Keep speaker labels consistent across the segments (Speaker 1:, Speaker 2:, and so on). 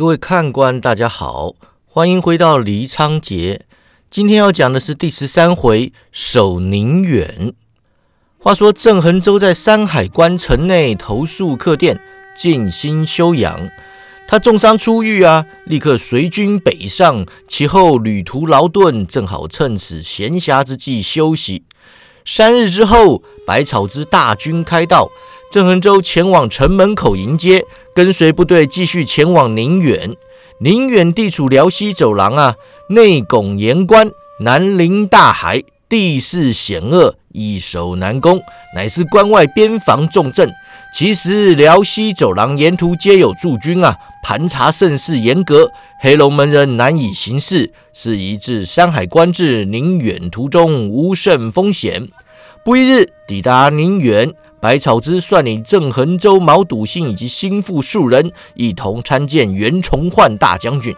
Speaker 1: 各位看官，大家好，欢迎回到黎昌节。今天要讲的是第十三回守宁远。话说郑恒州在山海关城内投宿客店，静心休养。他重伤出狱啊，立刻随军北上。其后旅途劳顿，正好趁此闲暇之际休息。三日之后，百草之大军开道，郑恒洲前往城门口迎接。跟随部队继续前往宁远。宁远地处辽西走廊啊，内拱严关，南临大海，地势险恶，易守难攻，乃是关外边防重镇。其实辽西走廊沿途皆有驻军啊，盘查甚是严格，黑龙门人难以行事，是以至山海关至宁远途中无甚风险。不一日抵达宁远。百草之率领郑恒州、毛笃信以及心腹数人，一同参见袁崇焕大将军。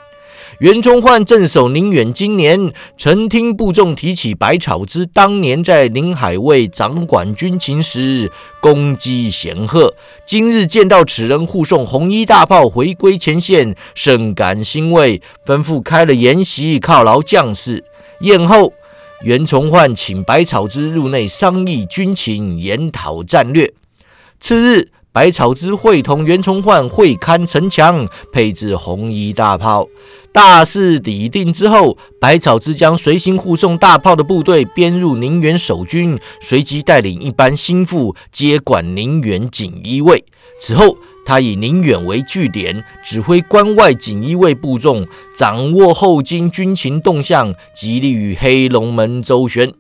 Speaker 1: 袁崇焕镇守宁远，今年曾听部众提起百草之当年在宁海卫掌管军情时功绩显赫，今日见到此人护送红衣大炮回归前线，甚感欣慰，吩咐开了筵席犒劳将士。宴后。袁崇焕请百草之入内商议军情，研讨战略。次日，百草之会同袁崇焕会勘城墙，配置红衣大炮。大势已定之后，百草之将随行护送大炮的部队编入宁远守军，随即带领一班心腹接管宁远锦衣卫。此后。他以宁远为据点，指挥关外锦衣卫部众，掌握后金军情动向，极力与黑龙门周旋。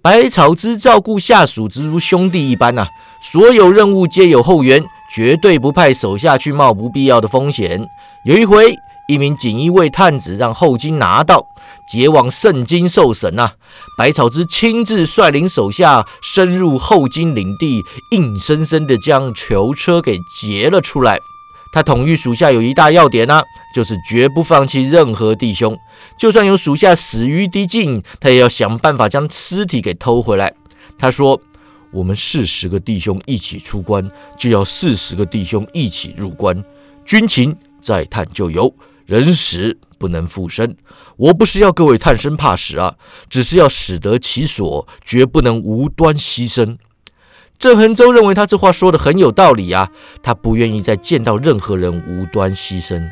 Speaker 1: 百草之照顾下属，直如兄弟一般呐。所有任务皆有后援，绝对不派手下去冒不必要的风险。有一回。一名锦衣卫探子让后金拿到，结往圣经受审呐。百草之亲自率领手下深入后金领地，硬生生的将囚车给劫了出来。他统御属下有一大要点呐，就是绝不放弃任何弟兄，就算有属下死于敌境，他也要想办法将尸体给偷回来。他说：“我们四十个弟兄一起出关，就要四十个弟兄一起入关。军情再探就有。”人死不能复生，我不是要各位贪生怕死啊，只是要死得其所，绝不能无端牺牲。郑恒洲认为他这话说的很有道理啊，他不愿意再见到任何人无端牺牲。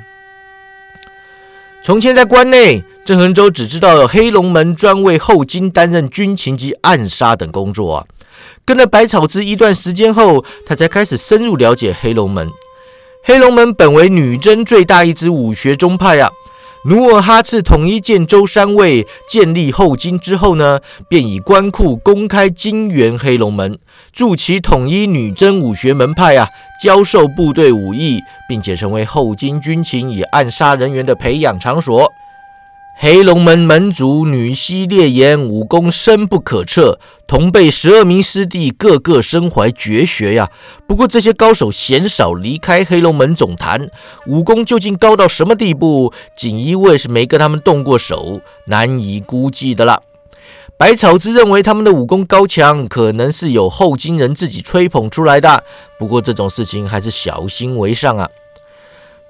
Speaker 1: 从前在关内，郑恒洲只知道黑龙门专为后金担任军情及暗杀等工作啊，跟了百草之一段时间后，他才开始深入了解黑龙门。黑龙门本为女真最大一支武学宗派啊。努尔哈赤统一建州三卫，建立后金之后呢，便以官库公开金援黑龙门，助其统一女真武学门派啊，教授部队武艺，并且成为后金军情与暗杀人员的培养场所。黑龙门门主女西烈言，武功深不可测，同辈十二名师弟个个身怀绝学呀。不过这些高手鲜少离开黑龙门总坛，武功究竟高到什么地步，锦衣卫是没跟他们动过手，难以估计的啦。百草之认为他们的武功高强，可能是有后金人自己吹捧出来的。不过这种事情还是小心为上啊。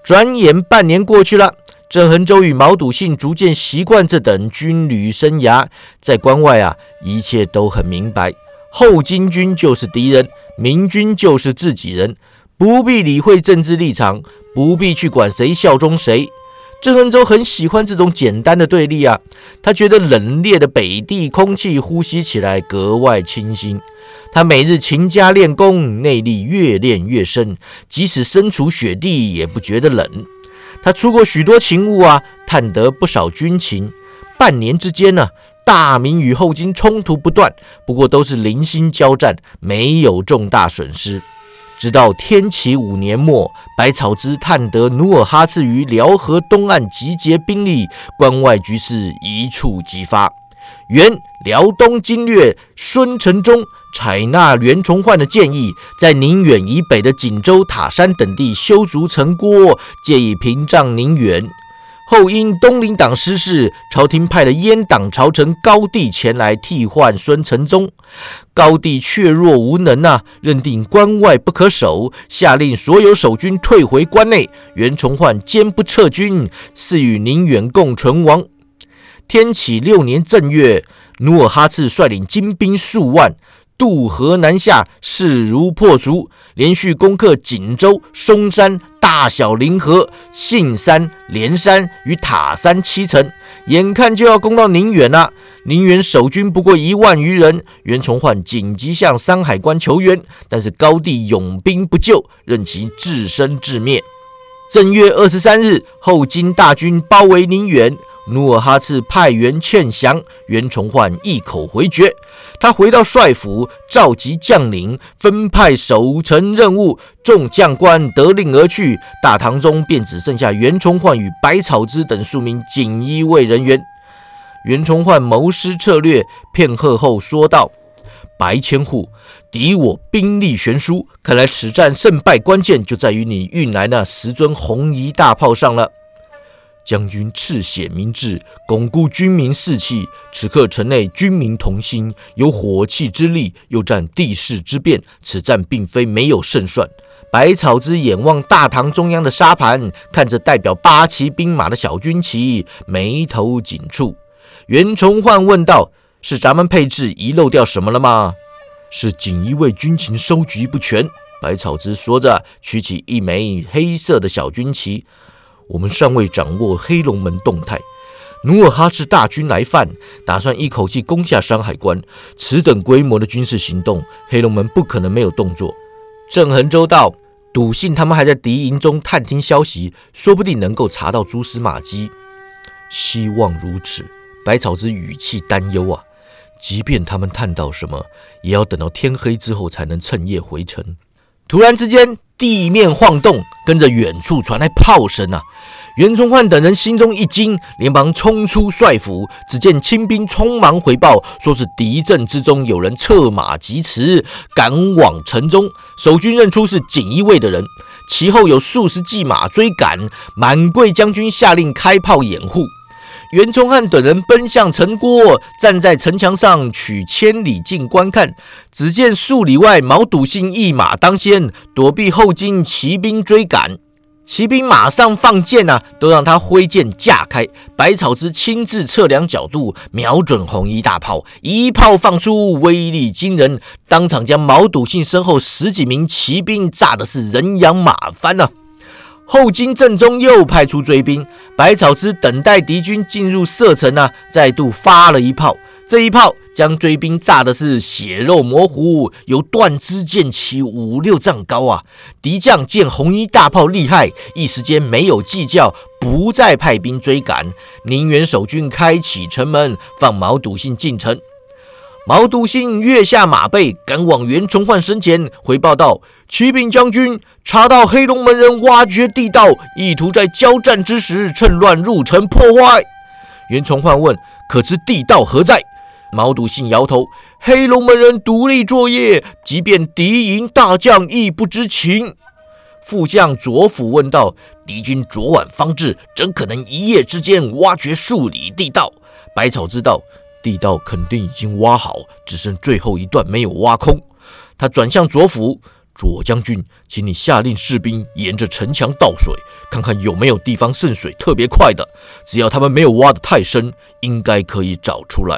Speaker 1: 转眼半年过去了。郑恒洲与毛笃信逐渐习惯这等军旅生涯，在关外啊，一切都很明白。后金军就是敌人，明军就是自己人，不必理会政治立场，不必去管谁效忠谁。郑恒洲很喜欢这种简单的对立啊，他觉得冷冽的北地空气呼吸起来格外清新。他每日勤加练功，内力越练越深，即使身处雪地也不觉得冷。他出过许多勤务啊，探得不少军情。半年之间呢，大明与后金冲突不断，不过都是零星交战，没有重大损失。直到天启五年末，百草之探得努尔哈赤于辽河东岸集结兵力，关外局势一触即发。原辽东经略孙承宗。采纳袁崇焕的建议，在宁远以北的锦州、塔山等地修筑城郭，借以屏障宁远。后因东林党失势，朝廷派了阉党朝臣高帝前来替换孙承宗。高帝怯弱无能啊，认定关外不可守，下令所有守军退回关内。袁崇焕坚不撤军，誓与宁远共存亡。天启六年正月，努尔哈赤率领精兵数万。渡河南下，势如破竹，连续攻克锦州、松山、大小凌河、信山、连山与塔山七城，眼看就要攻到宁远了。宁远守军不过一万余人，袁崇焕紧急向山海关求援，但是高帝拥兵不救，任其自生自灭。正月二十三日，后金大军包围宁远。努尔哈赤派员劝降，袁崇焕一口回绝。他回到帅府，召集将领，分派守城任务。众将官得令而去，大堂中便只剩下袁崇焕与百草之等数名锦衣卫人员。袁崇焕谋师策略，片刻后说道：“白千户，敌我兵力悬殊，看来此战胜败关键就在于你运来那十尊红衣大炮上了。”将军赤血明志，巩固军民士气。此刻城内军民同心，有火器之力，又占地势之便，此战并非没有胜算。百草之眼望大堂中央的沙盘，看着代表八旗兵马的小军旗，眉头紧蹙。袁崇焕问道：“是咱们配置遗漏掉什么了吗？”是锦衣卫军情收集不全。百草之说着，取起一枚黑色的小军旗。我们尚未掌握黑龙门动态，努尔哈赤大军来犯，打算一口气攻下山海关。此等规模的军事行动，黑龙门不可能没有动作。郑恒州道，笃信他们还在敌营中探听消息，说不定能够查到蛛丝马迹。希望如此。百草之语气担忧啊，即便他们探到什么，也要等到天黑之后才能趁夜回城。突然之间。地面晃动，跟着远处传来炮声啊！袁崇焕等人心中一惊，连忙冲出帅府。只见清兵匆忙回报，说是敌阵之中有人策马疾驰，赶往城中。守军认出是锦衣卫的人，其后有数十骑马追赶。满贵将军下令开炮掩护。袁崇焕等人奔向城郭，站在城墙上取千里镜观看。只见数里外，毛笃信一马当先，躲避后金骑兵追赶。骑兵马上放箭啊，都让他挥剑架开。百草之亲自测量角度，瞄准红衣大炮，一炮放出，威力惊人，当场将毛笃信身后十几名骑兵炸的是人仰马翻啊！后金正中又派出追兵，百草之等待敌军进入射程啊，再度发了一炮。这一炮将追兵炸的是血肉模糊，有断枝剑起五六丈高啊！敌将见红衣大炮厉害，一时间没有计较，不再派兵追赶。宁远守军开启城门，放毛笃信进城。毛笃信跃下马背，赶往袁崇焕身前，回报道：“启禀将军，查到黑龙门人挖掘地道，意图在交战之时趁乱入城破坏。”袁崇焕问：“可知地道何在？”毛笃信摇头：“黑龙门人独立作业，即便敌营大将亦不知情。”副将左辅问道：“敌军昨晚方至，怎可能一夜之间挖掘数里地道？”百草知道。地道肯定已经挖好，只剩最后一段没有挖空。他转向左辅，左将军，请你下令士兵沿着城墙倒水，看看有没有地方渗水特别快的。只要他们没有挖得太深，应该可以找出来。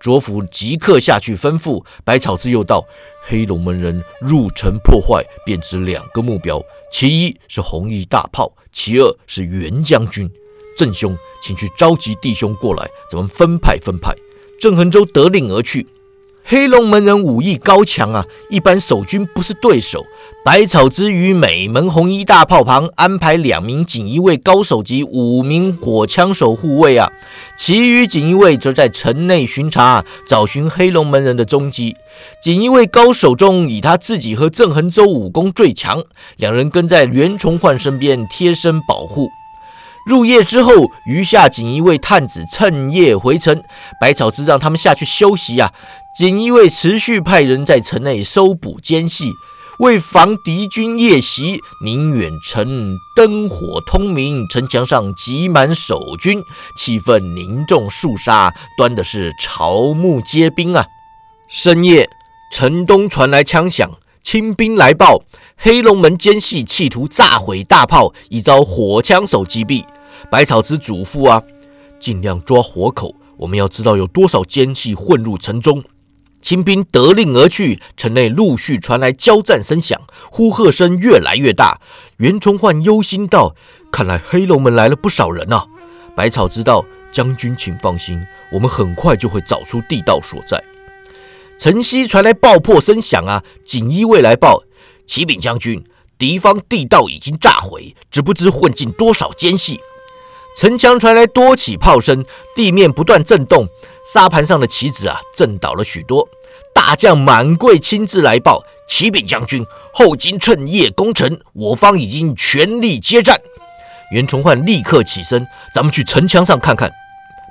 Speaker 1: 左辅即刻下去吩咐。百草之又道：黑龙门人入城破坏，便指两个目标，其一是红衣大炮，其二是袁将军。郑兄，请去召集弟兄过来，咱们分派分派。郑恒洲得令而去。黑龙门人武艺高强啊，一般守军不是对手。百草之于每门红衣大炮旁安排两名锦衣卫高手及五名火枪手护卫啊，其余锦衣卫则在城内巡查，找寻黑龙门人的踪迹。锦衣卫高手中，以他自己和郑恒洲武功最强，两人跟在袁崇焕身边贴身保护。入夜之后，余下锦衣卫探子趁夜回城，百草之让他们下去休息呀。锦衣卫持续派人在城内搜捕奸细。为防敌军夜袭，宁远城灯火通明，城墙上挤满守军，气氛凝重肃杀，端的是朝暮皆兵啊！深夜，城东传来枪响，清兵来报，黑龙门奸细企图炸毁大炮，已遭火枪手击毙。百草之嘱咐啊，尽量抓活口，我们要知道有多少奸细混入城中。清兵得令而去，城内陆续传来交战声响，呼喝声越来越大。袁崇焕忧心道：“看来黑龙门来了不少人啊！”百草知道，将军请放心，我们很快就会找出地道所在。城西传来爆破声响啊！锦衣卫来报：“启禀将军，敌方地道已经炸毁，只不知混进多少奸细。”城墙传来多起炮声，地面不断震动，沙盘上的棋子啊震倒了许多。大将满贵亲自来报：“启禀将军，后金趁夜攻城，我方已经全力接战。”袁崇焕立刻起身：“咱们去城墙上看看。”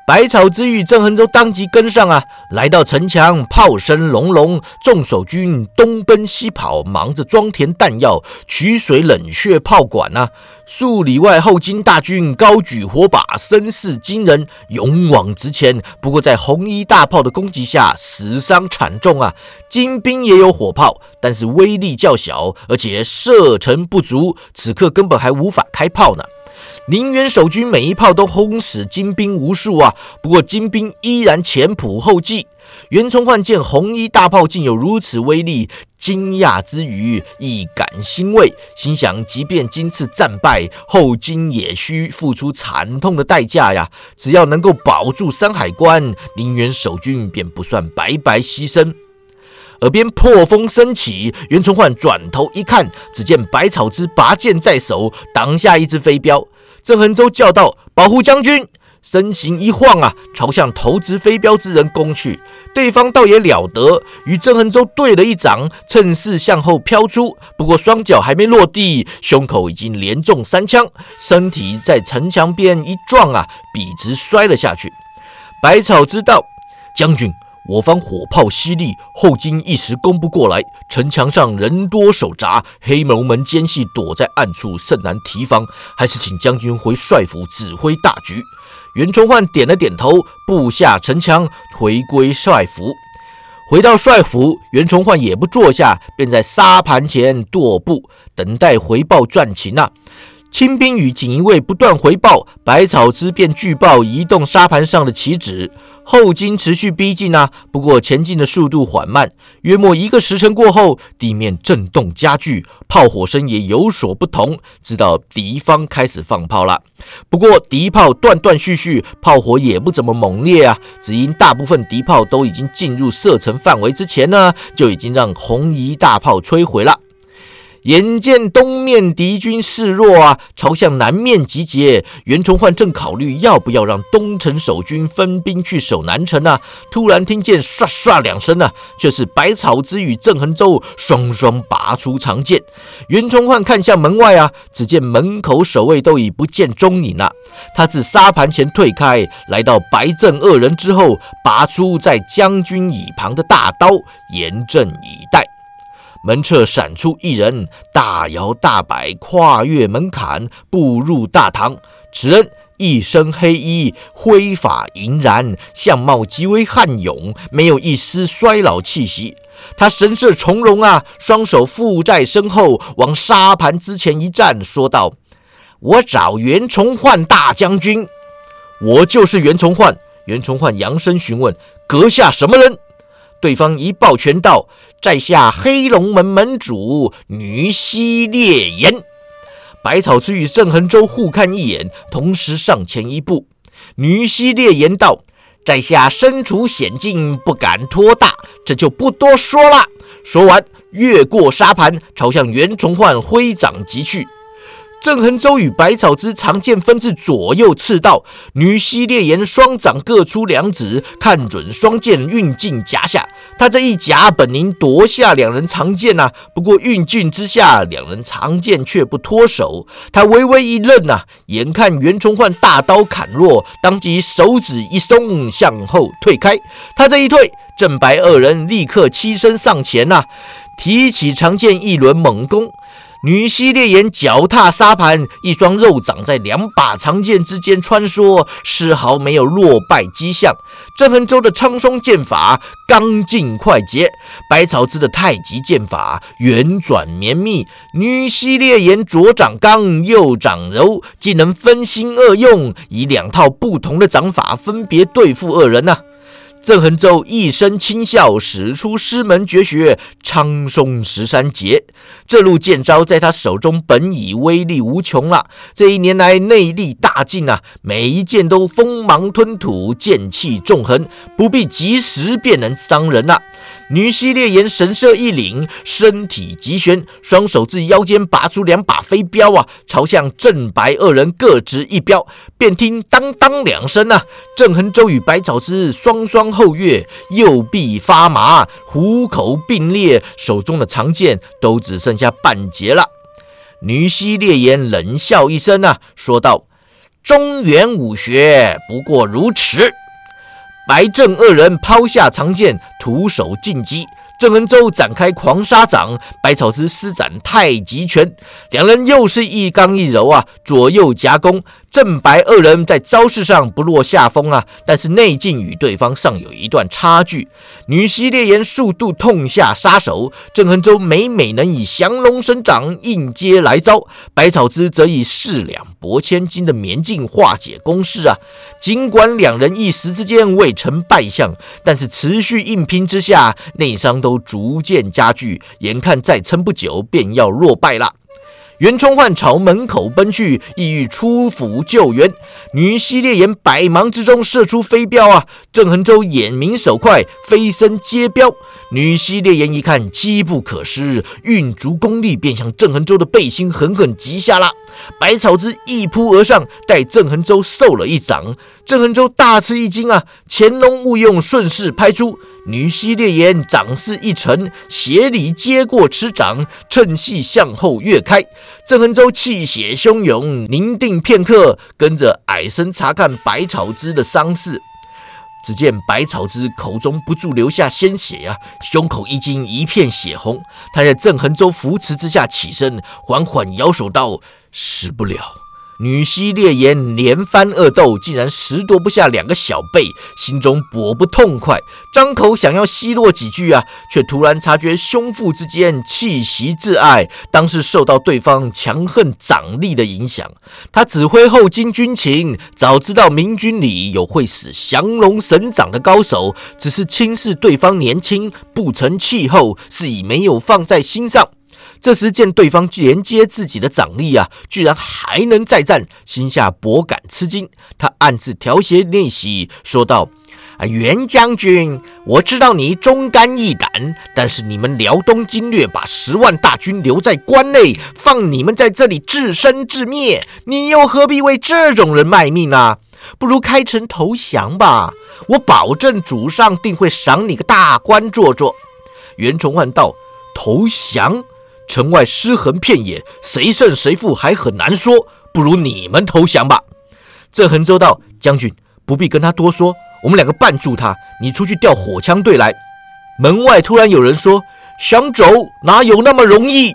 Speaker 1: 百草之玉、郑恒洲当即跟上啊，来到城墙，炮声隆隆，众守军东奔西跑，忙着装填弹药、取水冷却炮管啊。数里外，后金大军高举火把，声势惊人，勇往直前。不过，在红衣大炮的攻击下，死伤惨重啊。金兵也有火炮，但是威力较小，而且射程不足，此刻根本还无法开炮呢。宁远守军每一炮都轰死金兵无数啊！不过金兵依然前仆后继。袁崇焕见红衣大炮竟有如此威力，惊讶之余亦感欣慰，心想：即便今次战败，后金也需付出惨痛的代价呀！只要能够保住山海关，宁远守军便不算白白牺牲。耳边破风升起，袁崇焕转头一看，只见百草之拔剑在手，挡下一只飞镖。郑恒洲叫道：“保护将军！”身形一晃啊，朝向投掷飞镖之人攻去。对方倒也了得，与郑恒洲对了一掌，趁势向后飘出。不过双脚还没落地，胸口已经连中三枪，身体在城墙边一撞啊，笔直摔了下去。百草知道，将军。我方火炮犀利，后金一时攻不过来。城墙上人多手杂，黑龙门奸细躲在暗处，甚难提防。还是请将军回帅府指挥大局。袁崇焕点了点头，布下城墙，回归帅府。回到帅府，袁崇焕也不坐下，便在沙盘前踱步，等待回报战情啊。清兵与锦衣卫不断回报，百草之便据报移动沙盘上的棋子。后金持续逼近啊，不过前进的速度缓慢。约莫一个时辰过后，地面震动加剧，炮火声也有所不同，知道敌方开始放炮了。不过敌炮断断续续，炮火也不怎么猛烈啊。只因大部分敌炮都已经进入射程范围之前呢，就已经让红衣大炮摧毁了。眼见东面敌军势弱啊，朝向南面集结。袁崇焕正考虑要不要让东城守军分兵去守南城呢，突然听见唰唰两声啊，却是百草之与郑恒洲双双拔出长剑。袁崇焕看向门外啊，只见门口守卫都已不见踪影了。他自沙盘前退开，来到白郑二人之后，拔出在将军椅旁的大刀，严阵以待。门侧闪出一人，大摇大摆跨越门槛，步入大堂。此人一身黑衣，挥发银然，相貌极为悍勇，没有一丝衰老气息。他神色从容啊，双手负在身后，往沙盘之前一站，说道：“我找袁崇焕大将军。”“我就是袁崇焕。”袁崇焕扬声询问：“阁下什么人？”对方一抱拳道：“在下黑龙门门主女西烈炎。”百草之与郑恒洲互看一眼，同时上前一步。女西烈炎道：“在下身处险境，不敢托大，这就不多说了。”说完，越过沙盘，朝向袁崇焕挥掌即去。郑恒洲与百草之长剑分至左右刺道，女西烈炎双掌各出两指，看准双剑运劲夹下。他这一夹，本应夺下两人长剑呐，不过运劲之下，两人长剑却不脱手。他微微一愣呐，眼看袁崇焕大刀砍落，当即手指一松，向后退开。他这一退。郑白二人立刻欺身上前呐，提起长剑一轮猛攻。女西烈焰脚踏沙盘，一双肉掌在两把长剑之间穿梭，丝毫没有落败迹象。郑恒洲的苍松剑法刚劲快捷，百草枝的太极剑法圆转绵密。女西烈焰左掌刚，右掌柔，既能分心二用，以两套不同的掌法分别对付二人呐。郑恒洲一声轻笑，使出师门绝学苍松十三节。这路剑招在他手中本已威力无穷了。这一年来内力大进啊，每一剑都锋芒吞吐，剑气纵横，不必及时便能伤人了。女西烈焰神色一凛，身体急旋，双手自腰间拔出两把飞镖啊，朝向郑白二人各执一镖。便听当当两声啊，郑恒洲与百草之双双后跃，右臂发麻，虎口并裂，手中的长剑都只剩下半截了。女西烈焰冷笑一声啊，说道：“中原武学不过如此。”白郑二人抛下长剑，徒手进击。郑恩洲展开狂杀掌，百草师施展太极拳，两人又是一刚一柔啊，左右夹攻。正白二人在招式上不落下风啊，但是内劲与对方尚有一段差距。女西烈焰速度痛下杀手，郑恒洲每每能以降龙神掌应接来招，百草枝则以四两拨千斤的绵劲化解攻势啊。尽管两人一时之间未成败相，但是持续硬拼之下，内伤都逐渐加剧，眼看再撑不久便要落败了。袁崇焕朝门口奔去，意欲出府救援。女西烈眼百忙之中射出飞镖啊！郑恒洲眼明手快，飞身接镖。女西烈焰一看机不可失，运足功力便向郑恒洲的背心狠狠击下了。百草枝一扑而上，待郑恒洲受了一掌，郑恒洲大吃一惊啊！潜龙勿用，顺势拍出。女西烈焰掌势一沉，斜里接过持掌，趁隙向后跃开。郑恒洲气血汹涌，凝定片刻，跟着矮身查看百草枝的伤势。只见百草之口中不住流下鲜血呀，胸口一惊，一片血红。他在郑恒洲扶持之下起身，缓缓摇手道：“死不了。”女西烈焰连番恶斗，竟然拾夺不下两个小辈，心中颇不痛快，张口想要奚落几句啊，却突然察觉胸腹之间气息自爱，当是受到对方强横掌力的影响。他指挥后金军情，早知道明军里有会使降龙神掌的高手，只是轻视对方年轻，不成气候，是以没有放在心上。这时见对方连接自己的掌力啊，居然还能再战，心下颇感吃惊。他暗自调协练习，说道：“啊，袁将军，我知道你忠肝义胆，但是你们辽东经略把十万大军留在关内，放你们在这里自生自灭，你又何必为这种人卖命呢？不如开城投降吧，我保证主上定会赏你个大官做做。”袁崇焕道：“投降？”城外尸横遍野，谁胜谁负还很难说。不如你们投降吧。郑恒州道：“将军不必跟他多说，我们两个绊住他，你出去调火枪队来。”门外突然有人说：“想走哪有那么容易？”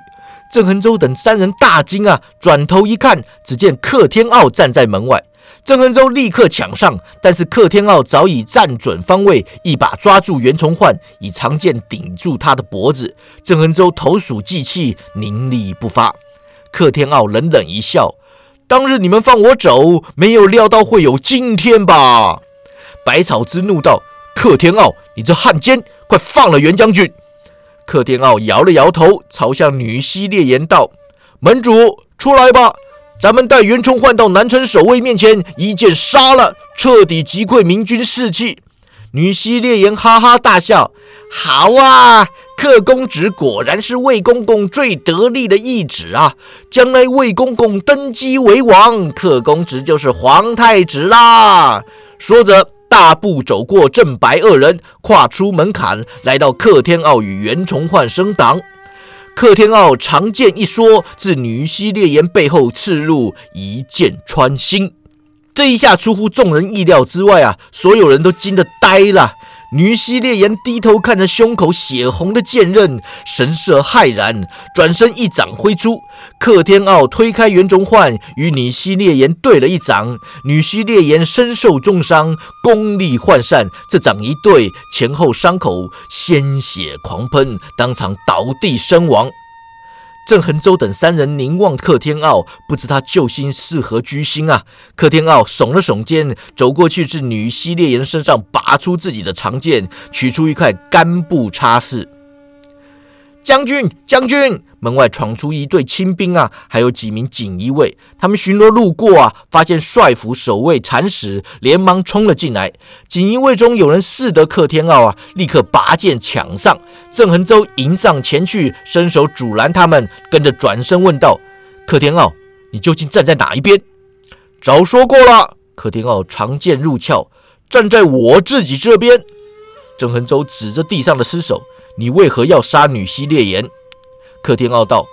Speaker 1: 郑恒州等三人大惊啊，转头一看，只见克天傲站在门外。郑恩洲立刻抢上，但是克天傲早已站准方位，一把抓住袁崇焕，以长剑顶住他的脖子。郑恩洲投鼠忌器，凝力不发。克天傲冷冷一笑：“当日你们放我走，没有料到会有今天吧？”百草之怒道：“克天傲，你这汉奸，快放了袁将军！”克天傲摇了摇头，朝向女西烈言道：“门主，出来吧。”咱们带袁崇焕到南城守卫面前，一剑杀了，彻底击溃明军士气。女婿烈焰哈哈大笑：“好啊，克公子果然是魏公公最得力的义子啊！将来魏公公登基为王，克公子就是皇太子啦！”说着，大步走过正白二人，跨出门槛，来到克天傲与袁崇焕身旁。克天傲长剑一说，自女西烈焰背后刺入，一剑穿心。这一下出乎众人意料之外啊！所有人都惊得呆了。女西烈炎低头看着胸口血红的剑刃，神色骇然，转身一掌挥出。克天傲推开袁崇焕，与女西烈炎对了一掌。女西烈炎身受重伤，功力涣散，这掌一对，前后伤口鲜血狂喷，当场倒地身亡。郑恒洲等三人凝望克天傲，不知他救星是何居心啊！克天傲耸了耸肩，走过去至女西烈人身上，拔出自己的长剑，取出一块干布擦拭。将军，将军！门外闯出一队清兵啊，还有几名锦衣卫。他们巡逻路过啊，发现帅府守卫惨死，连忙冲了进来。锦衣卫中有人识得克天傲啊，立刻拔剑抢上。郑恒洲迎上前去，伸手阻拦他们，跟着转身问道：“克天傲，你究竟站在哪一边？”早说过了。克天傲长剑入鞘，站在我自己这边。郑恒洲指着地上的尸首。你为何要杀女婿烈言？克天傲道：“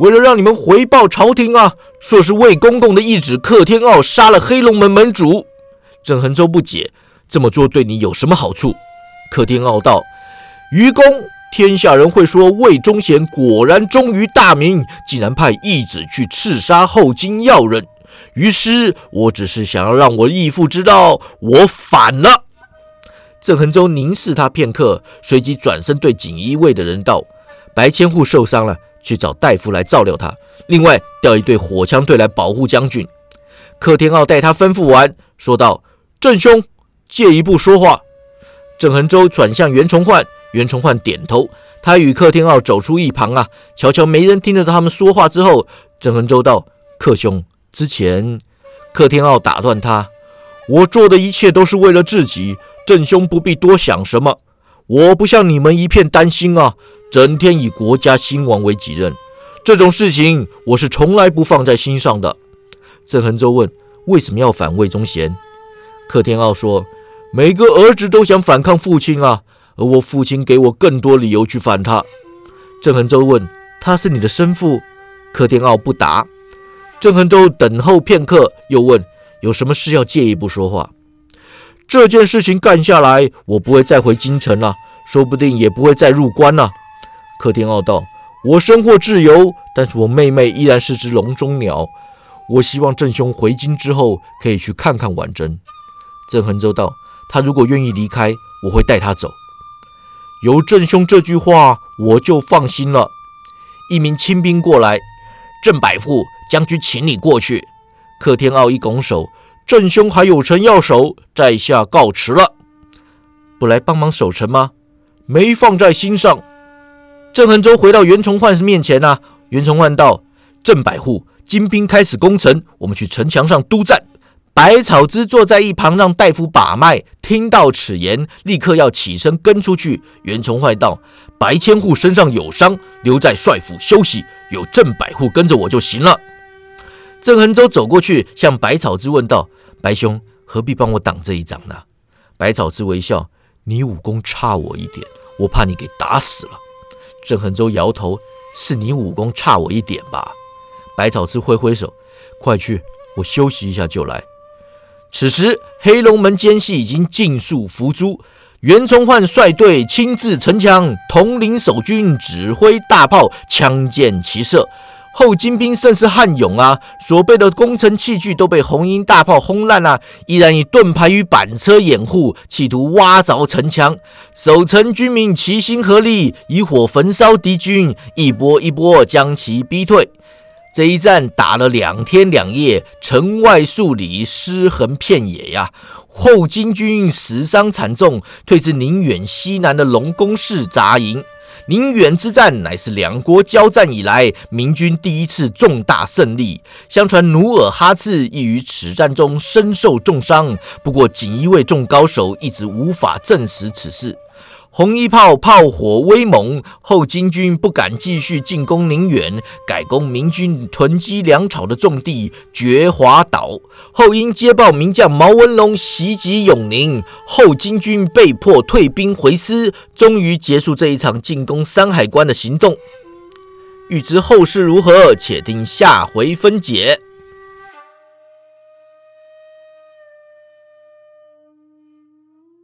Speaker 1: 为了让你们回报朝廷啊，说是魏公公的懿旨，克天傲杀了黑龙门门主。”郑恒洲不解：“这么做对你有什么好处？”克天傲道：“愚公，天下人会说魏忠贤果然忠于大明，竟然派懿旨去刺杀后金要人。于是，我只是想要让我义父知道我反了。”郑恒洲凝视他片刻，随即转身对锦衣卫的人道：“白千户受伤了，去找大夫来照料他。另外，调一队火枪队来保护将军。”柯天傲待他吩咐完，说道：“郑兄，借一步说话。”郑恒洲转向袁崇焕，袁崇焕点头。他与柯天傲走出一旁啊，瞧瞧没人听得到他们说话之后，郑恒洲道：“柯兄，之前……”柯天傲打断他：“我做的一切都是为了自己。”郑兄不必多想什么，我不像你们一片担心啊，整天以国家兴亡为己任，这种事情我是从来不放在心上的。郑恒洲问：“为什么要反魏忠贤？”柯天傲说：“每个儿子都想反抗父亲啊，而我父亲给我更多理由去反他。”郑恒洲问：“他是你的生父？”柯天傲不答。郑恒洲等候片刻，又问：“有什么事要借一步说话？”这件事情干下来，我不会再回京城了，说不定也不会再入关了。柯天傲道：“我生活自由，但是我妹妹依然是只笼中鸟。我希望郑兄回京之后可以去看看婉珍。”郑恒洲道：“他如果愿意离开，我会带他走。有郑兄这句话，我就放心了。”一名亲兵过来：“郑百户将军，请你过去。”柯天傲一拱手。郑兄还有城要守，在下告辞了。不来帮忙守城吗？没放在心上。郑恒洲回到袁崇焕面前呐。袁崇焕道：“郑百户，金兵开始攻城，我们去城墙上督战。”百草之坐在一旁，让大夫把脉。听到此言，立刻要起身跟出去。袁崇焕道：“白千户身上有伤，留在帅府休息，有郑百户跟着我就行了。”郑恒洲走过去，向百草之问道：“白兄，何必帮我挡这一掌呢？”百草之微笑：“你武功差我一点，我怕你给打死了。”郑恒洲摇头：“是你武功差我一点吧？”百草之挥挥手：“快去，我休息一下就来。”此时，黑龙门奸细已经尽数伏诛。袁崇焕率队亲自城墙，统领守军，指挥大炮，枪箭齐射。后金兵甚是悍勇啊，所备的攻城器具都被红缨大炮轰烂了，依然以盾牌与板车掩护，企图挖凿城墙。守城军民齐心合力，以火焚烧敌军，一波一波将其逼退。这一战打了两天两夜，城外数里尸横遍野呀。后金军死伤惨重，退至宁远西南的龙宫市扎营。宁远之战乃是两国交战以来明军第一次重大胜利。相传努尔哈赤亦于此战中身受重伤，不过锦衣卫众高手一直无法证实此事。红衣炮炮火威猛，后金军不敢继续进攻宁远，改攻明军囤积粮草的重地觉华岛。后因接报名将毛文龙袭击永宁，后金军被迫退兵回师，终于结束这一场进攻山海关的行动。欲知后事如何，且听下回分解。